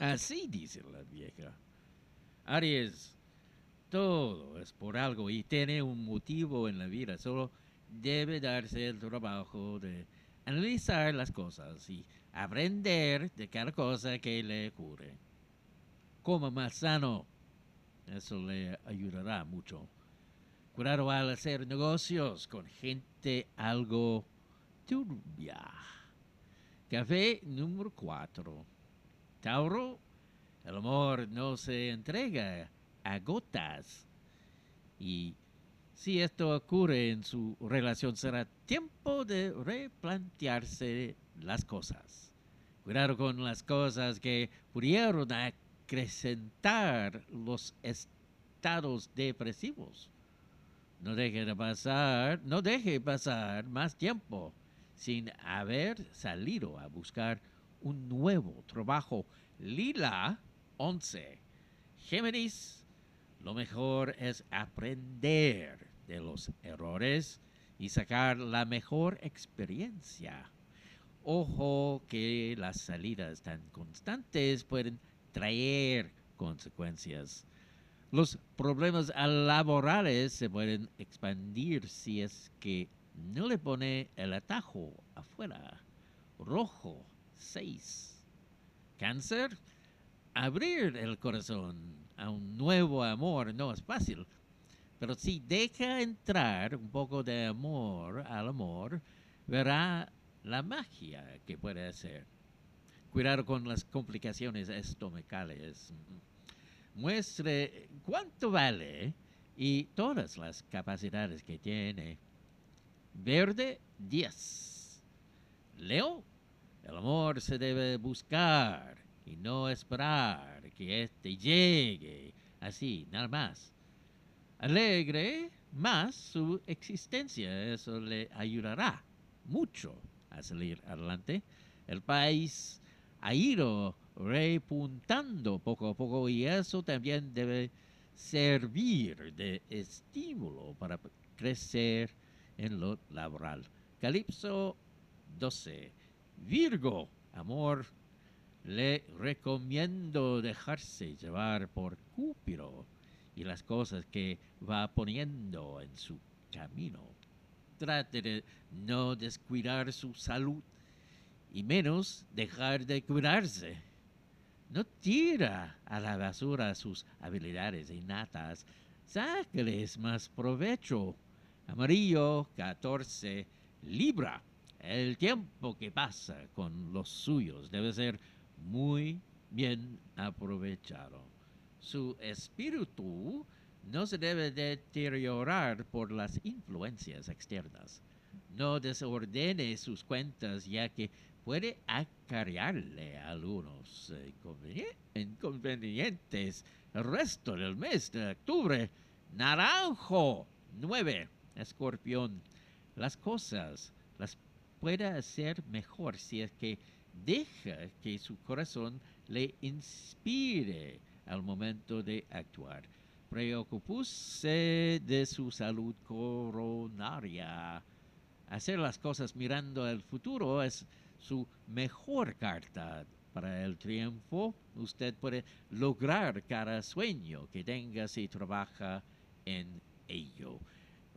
Así dice la vieja. Aries, todo es por algo y tiene un motivo en la vida. Solo debe darse el trabajo de analizar las cosas y aprender de cada cosa que le ocurre. Coma más sano. Eso le ayudará mucho. Cuidado al hacer negocios con gente algo turbia. Café número 4. Tauro, el amor no se entrega a gotas. Y si esto ocurre en su relación, será tiempo de replantearse las cosas. Cuidado con las cosas que pudieron acrecentar los estados depresivos. No deje de pasar, no deje pasar más tiempo sin haber salido a buscar un nuevo trabajo. Lila 11. Géminis, lo mejor es aprender de los errores y sacar la mejor experiencia. Ojo que las salidas tan constantes pueden traer consecuencias. Los problemas laborales se pueden expandir si es que no le pone el atajo afuera. Rojo 6. Cáncer, abrir el corazón a un nuevo amor no es fácil, pero si deja entrar un poco de amor al amor, verá la magia que puede hacer. Cuidado con las complicaciones estomacales. Muestre cuánto vale y todas las capacidades que tiene. Verde 10. Leo, el amor se debe buscar y no esperar que éste llegue así, nada más. Alegre más su existencia, eso le ayudará mucho a salir adelante. El país ha ido repuntando poco a poco y eso también debe servir de estímulo para crecer en lo laboral. Calipso 12. Virgo, amor, le recomiendo dejarse llevar por Cúpido y las cosas que va poniendo en su camino. Trate de no descuidar su salud y menos dejar de cuidarse. No tira a la basura sus habilidades innatas, sáqueles más provecho. Amarillo 14, Libra. El tiempo que pasa con los suyos debe ser muy bien aprovechado. Su espíritu no se debe deteriorar por las influencias externas. No desordene sus cuentas ya que puede acarrearle algunos inconvenientes el resto del mes de octubre. Naranjo 9. Escorpión. Las cosas las puede hacer mejor si es que deja que su corazón le inspire al momento de actuar. Preocupuse de su salud coronaria. Hacer las cosas mirando al futuro es su mejor carta para el triunfo. Usted puede lograr cada sueño que tenga si trabaja en ello.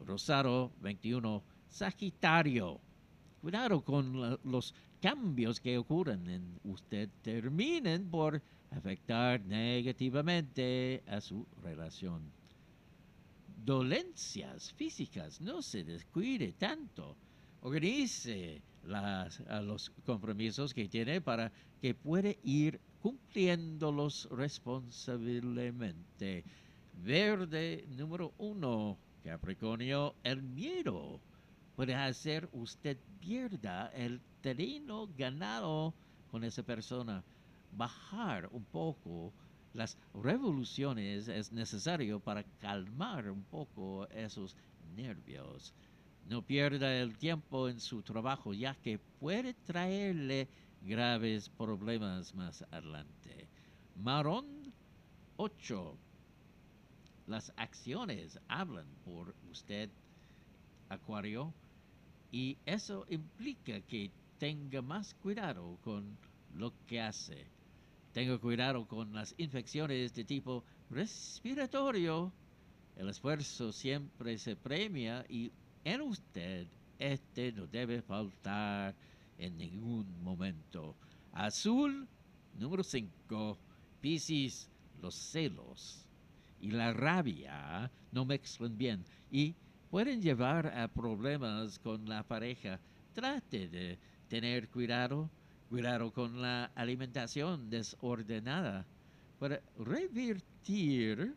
Rosado 21, Sagitario. Cuidado con los cambios que ocurren en usted terminen por afectar negativamente a su relación. Dolencias físicas, no se descuide tanto. Organice las, los compromisos que tiene para que puede ir cumpliéndolos responsablemente. Verde número uno, Capricornio, el miedo puede hacer usted pierda el terreno ganado con esa persona. Bajar un poco las revoluciones es necesario para calmar un poco esos nervios. No pierda el tiempo en su trabajo ya que puede traerle graves problemas más adelante. Marón 8. Las acciones hablan por usted, Acuario, y eso implica que tenga más cuidado con lo que hace. Tenga cuidado con las infecciones de tipo respiratorio. El esfuerzo siempre se premia y en usted este no debe faltar en ningún momento. Azul, número 5. Piscis, los celos y la rabia no mezclan bien y pueden llevar a problemas con la pareja. Trate de tener cuidado, cuidado con la alimentación desordenada para revertir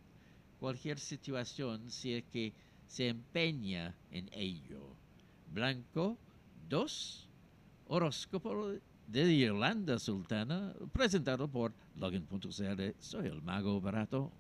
cualquier situación si es que se empeña en ello. Blanco 2, horóscopo de Irlanda Sultana, presentado por Login.cl. Soy el mago barato.